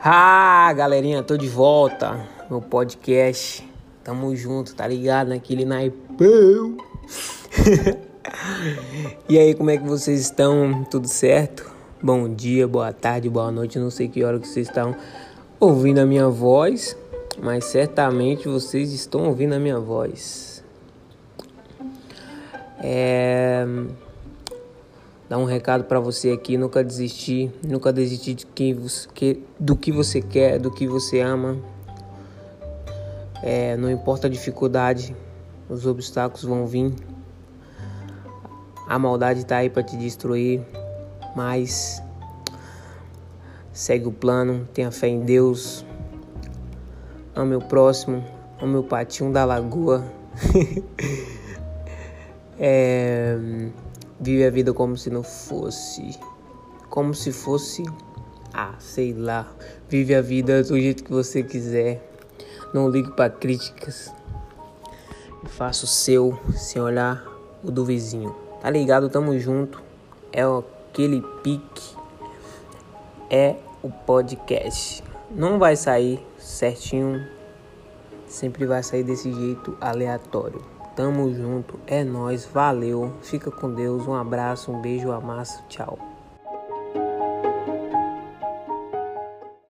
Ah, galerinha, tô de volta. Meu podcast. Tamo junto, tá ligado? Naquele naipão. e aí, como é que vocês estão? Tudo certo? Bom dia, boa tarde, boa noite. Não sei que hora que vocês estão ouvindo a minha voz, mas certamente vocês estão ouvindo a minha voz. É dar um recado para você aqui, nunca desistir, nunca desistir de quem você, do que você quer, do que você ama. É, não importa a dificuldade, os obstáculos vão vir. A maldade tá aí para te destruir, mas segue o plano, tenha fé em Deus. Ame o próximo, ame o patinho da lagoa. é Vive a vida como se não fosse. Como se fosse. Ah, sei lá. Vive a vida do jeito que você quiser. Não ligue para críticas. Faça o seu sem olhar o do vizinho. Tá ligado? Tamo junto. É aquele pique. É o podcast. Não vai sair certinho. Sempre vai sair desse jeito aleatório. Tamo junto, é nós, valeu. Fica com Deus, um abraço, um beijo, amasso, tchau.